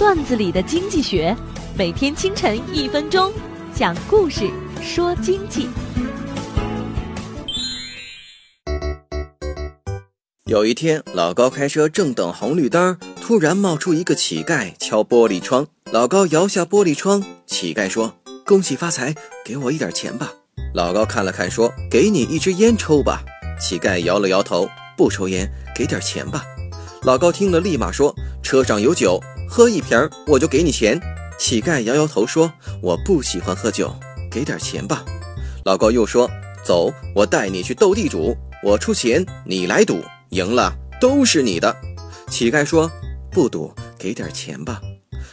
段子里的经济学，每天清晨一分钟，讲故事说经济。有一天，老高开车正等红绿灯，突然冒出一个乞丐敲玻璃窗。老高摇下玻璃窗，乞丐说：“恭喜发财，给我一点钱吧。”老高看了看，说：“给你一支烟抽吧。”乞丐摇了摇头，不抽烟，给点钱吧。老高听了，立马说：“车上有酒，喝一瓶我就给你钱。”乞丐摇摇头说：“我不喜欢喝酒，给点钱吧。”老高又说：“走，我带你去斗地主，我出钱，你来赌，赢了都是你的。”乞丐说：“不赌，给点钱吧。”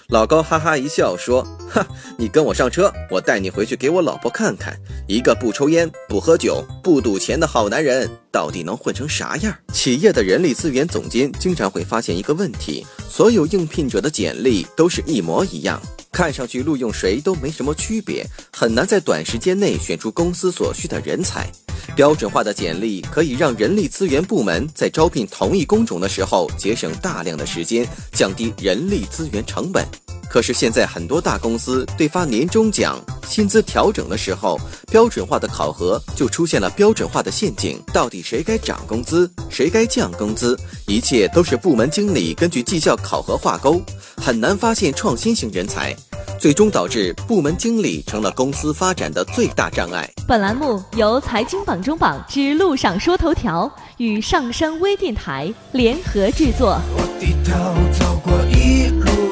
老高哈哈一笑说：“哈，你跟我上车，我带你回去给我老婆看看，一个不抽烟、不喝酒、不赌钱的好男人，到底能混成啥样？”企业的人力资源总监经常会发现一个问题：所有应聘者的简历都是一模一样，看上去录用谁都没什么区别，很难在短时间内选出公司所需的人才。标准化的简历可以让人力资源部门在招聘同一工种的时候节省大量的时间，降低人力资源成本。可是现在很多大公司对发年终奖、薪资调整的时候，标准化的考核就出现了标准化的陷阱。到底谁该涨工资，谁该降工资，一切都是部门经理根据绩效考核挂钩，很难发现创新型人才。最终导致部门经理成了公司发展的最大障碍。本栏目由财经榜中榜之路上说头条与上山微电台联合制作。我低头走过一路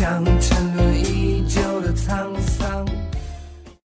想成。